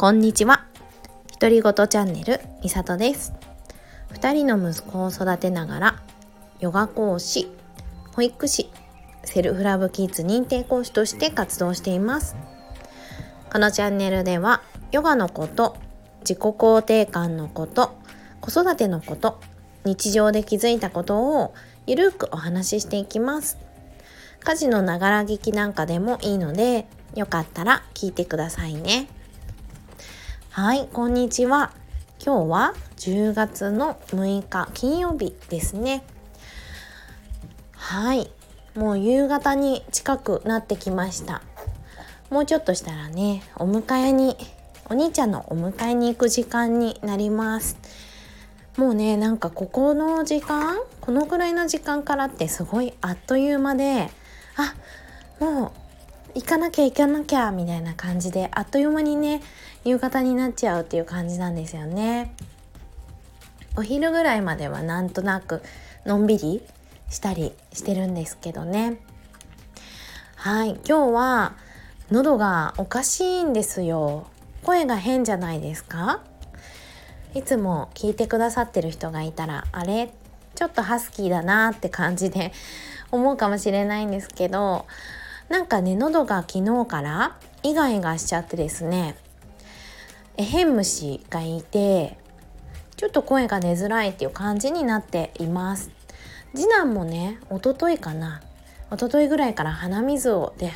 こんにちは。独り言チャンネルみさとです。二人の息子を育てながら、ヨガ講師、保育士、セルフラブキッズ認定講師として活動しています。このチャンネルでは、ヨガのこと、自己肯定感のこと、子育てのこと、日常で気づいたことをゆるくお話ししていきます。家事のながら聞きなんかでもいいので、よかったら聞いてくださいね。はい、こんにちは。今日は10月の6日金曜日ですね。はい、もう夕方に近くなってきました。もうちょっとしたらね、お迎えに、お兄ちゃんのお迎えに行く時間になります。もうね、なんかここの時間、このくらいの時間からってすごいあっという間で、あ、もう行かなきゃ行かなきゃみたいな感じであっという間にね夕方になっちゃうっていう感じなんですよね。お昼ぐらいまではなんとなくのんびりしたりしてるんですけどね。はい今日は喉がおかしいんですよ。声が変じゃないですか？いつも聞いてくださってる人がいたらあれ？ちょっとハスキーだなって感じで 思うかもしれないんですけどなんかね喉が昨日からイガイガしちゃってですね。えへん虫がいてちょっと声が出づらいっていう感じになっています。次男もね一昨日かな一昨日ぐらいから鼻水を出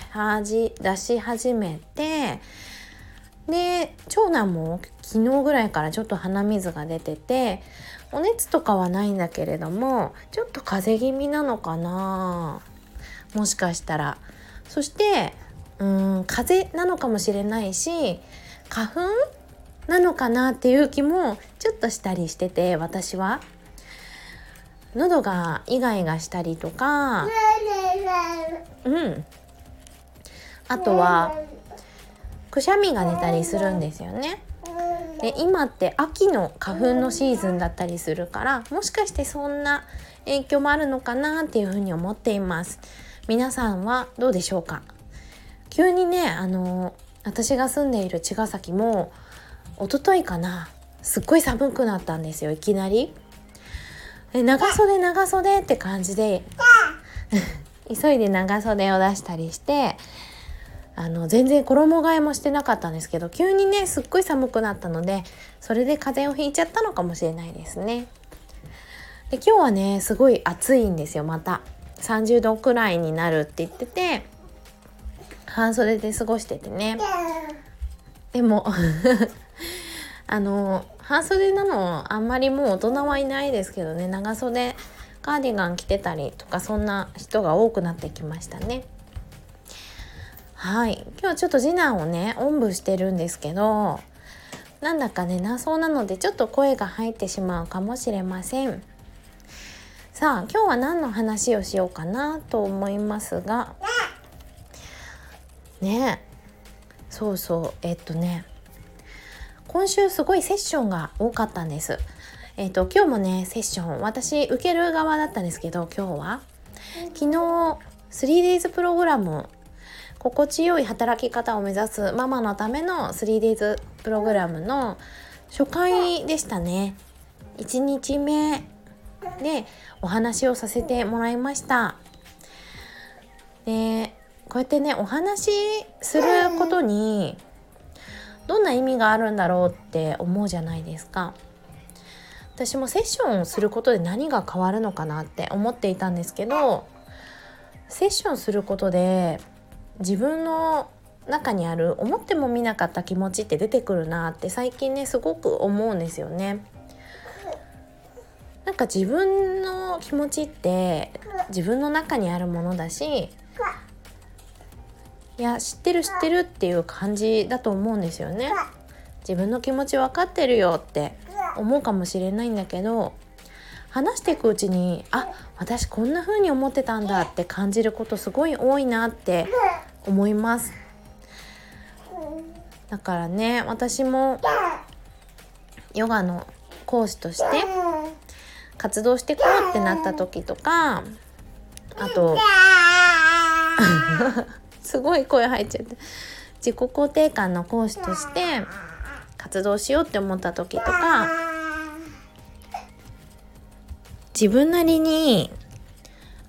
出し始めてで長男も昨日ぐらいからちょっと鼻水が出ててお熱とかはないんだけれどもちょっと風邪気味なのかなもしかしたら。そしてうん風邪なのかもしれないし花粉なのかなっていう気もちょっとしたりしてて私は。喉がイガイガしたりとか。うん。あとはくしゃみが出たりするんですよね。で今って秋の花粉のシーズンだったりするからもしかしてそんな影響もあるのかなっていうふうに思っています。皆さんはどうでしょうか？急にねあの私が住んでいる茅ヶ崎も一昨日かな。すっごい寒くなったんですよ。いきなり。長袖長袖って感じで。急いで長袖を出したりしてあの全然衣替えもしてなかったんですけど急にねすっごい寒くなったのでそれで風邪をひいちゃったのかもしれないですね。で今日はねすごい暑いんですよ。また。30度くらいになるって言ってて半袖で過ごしててね。でも あの半袖なのあんまりもう大人はいないですけどね。長袖カーディガン着てたりとかそんな人が多くなってきましたね。はい。今日ちょっと次男をねおんぶしてるんですけどなんだかねなそうなのでちょっと声が入ってしまうかもしれません。さあ今日は何の話をしようかなと思いますが。ね。そうそう。えっとね。今週すごいセッションが多かったんです。えっと今日もねセッション私受ける側だったんですけど今日は。昨日 3days プログラム心地よい働き方を目指すママのための 3days プログラムの初回でしたね。1日目でお話をさせてもらいました。でこうやってねお話することにどんな意味があるんだろうって思うじゃないですか私もセッションをすることで何が変わるのかなって思っていたんですけどセッションすることで自分の中にある思ってもみなかった気持ちって出てくるなって最近ねすごく思うんですよね。なんか自分の気持ちって自分の中にあるものだしいや知ってる知ってるっていう感じだと思うんですよね。自分の気持ち分かってるよって思うかもしれないんだけど話していくうちにあ私こんな風に思ってたんだって感じることすごい多いなって思いますだからね私もヨガの講師として活動してこうってなった時とかあと すごい声入っちゃって自己肯定感の講師として活動しようって思った時とか自分なりに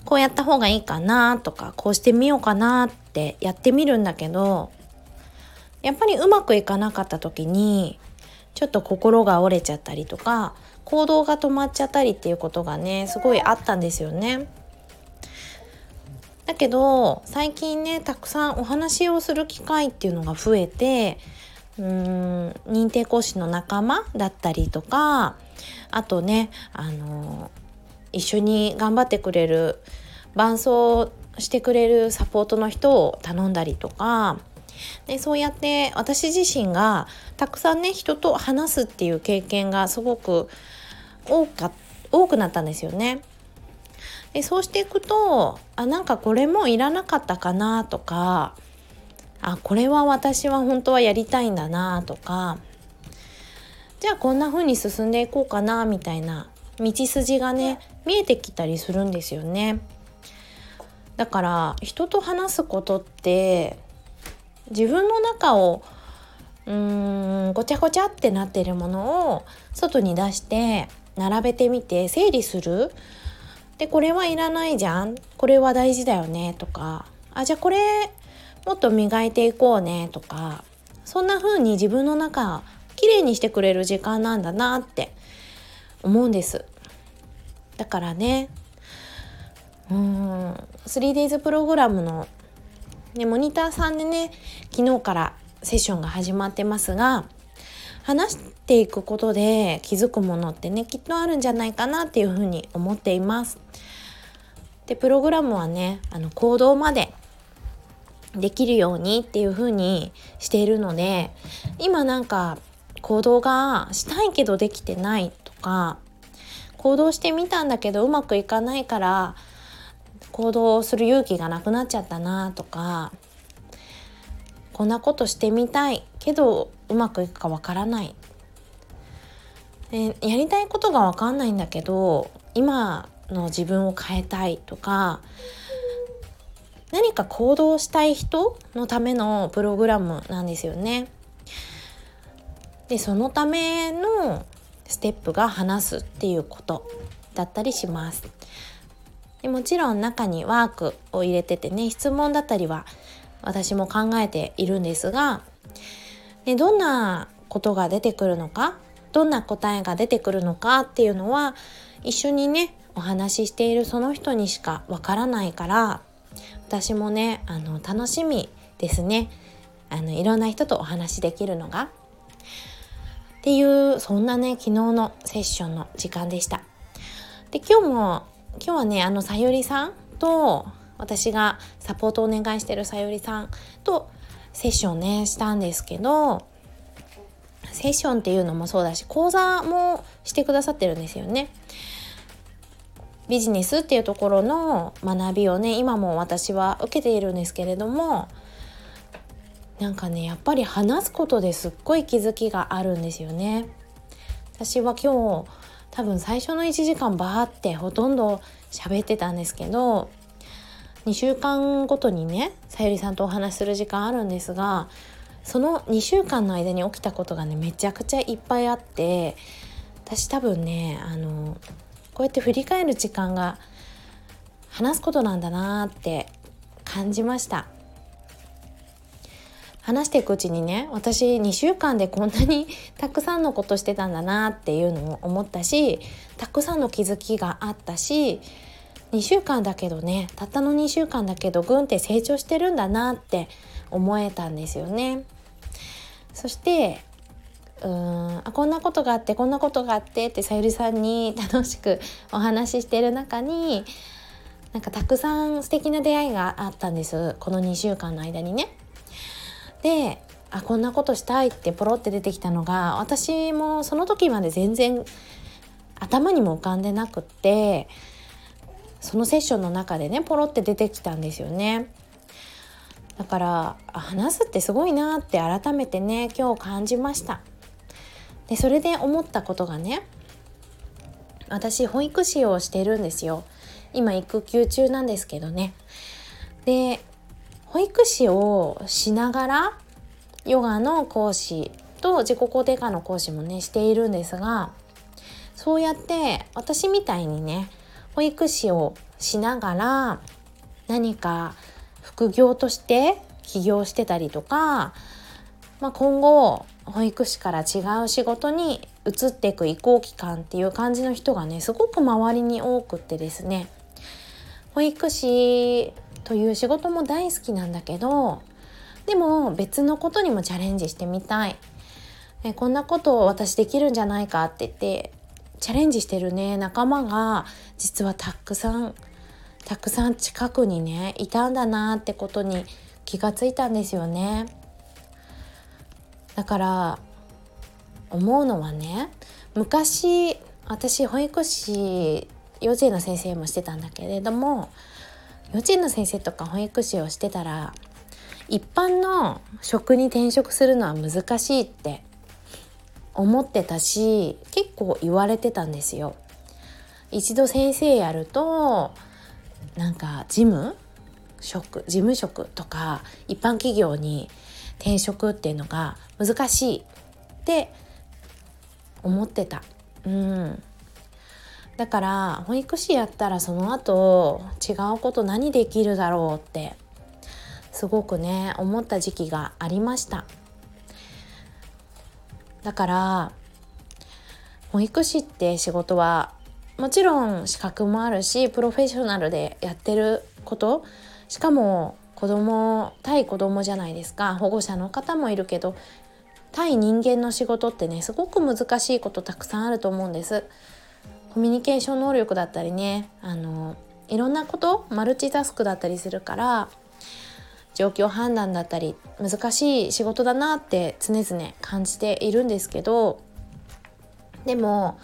こうやった方がいいかなとかこうしてみようかなってやってみるんだけどやっぱりうまくいかなかった時にちょっと心が折れちゃったりとか行動が止まっちゃったりっていうことがねすごいあったんですよね。だけど最近ねたくさんお話をする機会っていうのが増えてうーん認定講師の仲間だったりとかあとねあの一緒に頑張ってくれる伴走してくれるサポートの人を頼んだりとかでそうやって私自身がたくさんね人と話すっていう経験がすごく多か多くなったんですよね。でそうしていくとあなんかこれもいらなかったかなとかあこれは私は本当はやりたいんだなとかじゃあこんな風に進んでいこうかなみたいな道筋がね見えてきたりするんですよね。だから人と話すことって自分の中をうーんごちゃごちゃってなってるものを外に出して並べてみて整理するでこれはいらないじゃん。これは大事だよね。とか。あじゃあこれもっと磨いていこうね。とか。そんな風に自分の中きれいにしてくれる時間なんだなって。思うんです。だからね。うん。3days プログラムの、ね、モニターさんでね昨日からセッションが始まってますが話ていくことで気づくものってねきっとあるんじゃないかなっていうふうに思っています。でプログラムはねあの行動までできるようにっていうふうにしているので今なんか行動がしたいけどできてないとか行動してみたんだけどうまくいかないから行動する勇気がなくなっちゃったなとかこんなことしてみたいけどうまくいくかわからない、やりたいことがわかんないんだけど今の自分を変えたいとか何か行動したい人のためのプログラムなんですよね。でそのためのステップが話すっていうことだったりします。でもちろん中にワークを入れててね質問だったりは私も考えているんですが、でどんなことが出てくるのかどんな答えが出てくるのかっていうのは一緒にねお話ししているその人にしかわからないから私もねあの楽しみですねあのいろんな人とお話しできるのが。っていうそんなね昨日のセッションの時間でした。で今日も今日はねあのさゆりさんと私がサポートをお願いしてるさゆりさんとセッションねしたんですけどセッションっていうのもそうだし講座もしてくださってるんですよね。ビジネスっていうところの学びをね今も私は受けているんですけれどもなんかねやっぱり話すことですっごい気づきがあるんですよね。私は今日多分最初の1時間バーってほとんど喋ってたんですけど2週間ごとにねさゆりさんとお話しする時間あるんですがその2週間の間に起きたことがねめちゃくちゃいっぱいあって私多分ねあのこうやって振り返る時間が話すことなんだなって感じました話していくうちにね私2週間でこんなにたくさんのことしてたんだなっていうのを思ったしたくさんの気づきがあったし2週間だけどねたったの2週間だけどぐんって成長してるんだなって思えたんですよね。そしてうーんあこんなことがあってこんなことがあってってさゆりさんに 楽しくお話ししてる中になんかたくさん素敵な出会いがあったんですこの2週間の間にね。であこんなことしたいってポロって出てきたのが私もその時まで全然頭にも浮かんでなくってそのセッションの中でねポロって出てきたんですよね。だから話すってすごいなって改めてね今日感じました。でそれで思ったことがね私保育士をしてるんですよ。今育休中なんですけどね。で保育士をしながらヨガの講師と自己肯定感の講師もねしているんですがそうやって私みたいにね保育士をしながら何か副業として起業してたりとか、まあ、今後保育士から違う仕事に移っていく移行期間っていう感じの人がねすごく周りに多くってですね。保育士という仕事も大好きなんだけどでも別のことにもチャレンジしてみたい。えこんなことを私できるんじゃないかって言ってチャレンジしてるね仲間が実はたくさんたくさん近くにねいたんだなってことに気がついたんですよね。だから思うのはね昔私保育士幼稚園の先生もしてたんだけれども幼稚園の先生とか保育士をしてたら一般の職に転職するのは難しいって思ってたし結構言われてたんですよ。一度先生やるとなんか事務職？事務職とか一般企業に転職っていうのが難しいって思ってた。うん。だから保育士やったらその後違うこと何できるだろうってすごくね思った時期がありました。だから保育士って仕事はもちろん資格もあるしプロフェッショナルでやってること。しかも子供対子供じゃないですか。保護者の方もいるけど対人間の仕事ってねすごく難しいことたくさんあると思うんです。コミュニケーション能力だったりねあのいろんなことマルチタスクだったりするから状況判断だったり難しい仕事だなって常々感じているんですけどでも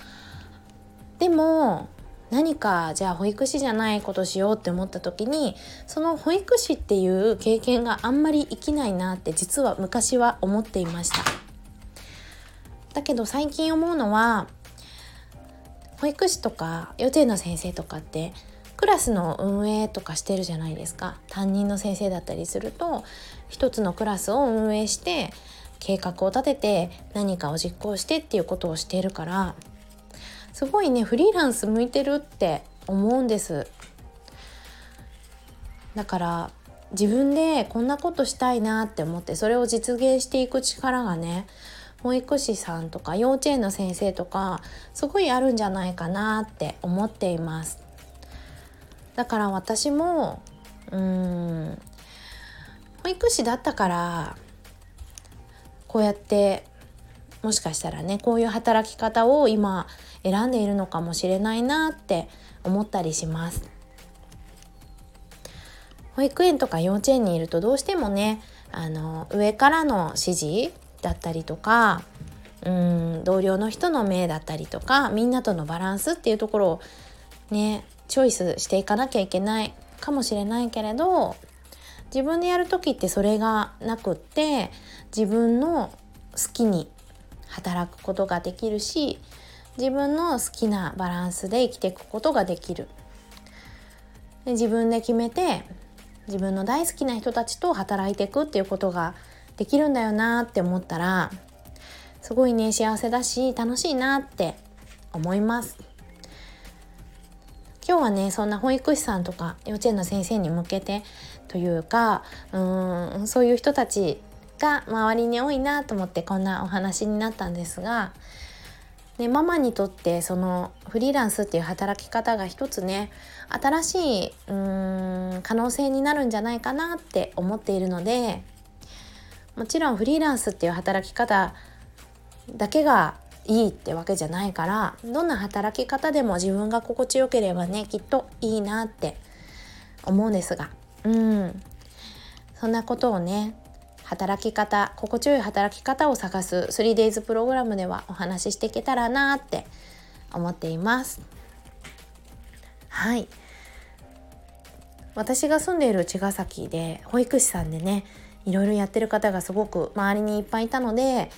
でも何かじゃあ保育士じゃないことしようって思った時にその保育士っていう経験があんまり生きないなって実は昔は思っていました。だけど最近思うのは保育士とか幼稚園の先生とかってクラスの運営とかしてるじゃないですか。担任の先生だったりすると一つのクラスを運営して計画を立てて何かを実行してっていうことをしているからすごいねフリーランス向いてるって思うんです。だから自分でこんなことしたいなって思ってそれを実現していく力がね保育士さんとか幼稚園の先生とかすごいあるんじゃないかなって思っています。だから私もうん保育士だったからこうやってもしかしたらねこういう働き方を今選んでいるのかもしれないなって思ったりします。保育園とか幼稚園にいるとどうしてもねあの上からの指示だったりとかうん同僚の人の目だったりとかみんなとのバランスっていうところをねチョイスしていかなきゃいけないかもしれないけれど自分でやる時ってそれがなくって自分の好きに働くことができるし自分の好きなバランスで生きていくことができる。で自分で決めて自分の大好きな人たちと働いていくっていうことができるんだよなって思ったらすごいね幸せだし楽しいなって思います。今日はねそんな保育士さんとか幼稚園の先生に向けてというかうんそういう人たちが周りに多いなと思ってこんなお話になったんですがね、ママにとってそのフリーランスっていう働き方が一つね新しいうーん可能性になるんじゃないかなって思っているのでもちろんフリーランスっていう働き方だけがいいってわけじゃないからどんな働き方でも自分が心地よければねきっといいなって思うんですが。うん。そんなことをね働き方心地よい働き方を探す 3days プログラムではお話ししていけたらなって思っていますはい私が住んでいる茅ヶ崎で保育士さんでねいろいろやってる方がすごく周りにいっぱいいたので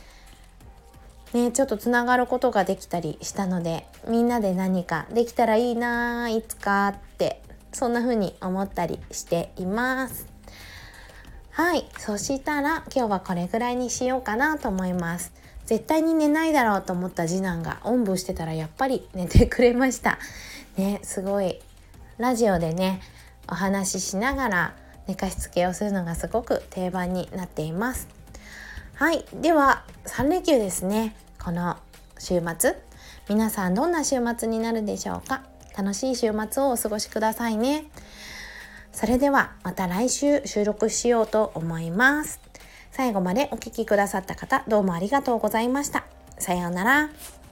ね、ちょっとつながることができたりしたのでみんなで何かできたらいいないつかってそんな風に思ったりしています。はい。そしたら今日はこれぐらいにしようかなと思います。絶対に寝ないだろうと思った次男がおんぶしてたらやっぱり寝てくれました。ねすごい。ラジオでねお話ししながら寝かしつけをするのがすごく定番になっています。はい。では3連休ですね。この週末。皆さんどんな週末になるでしょうか？楽しい週末をお過ごしくださいね。それではまた来週収録しようと思います。最後までお聴きくださった方どうもありがとうございました。さようなら。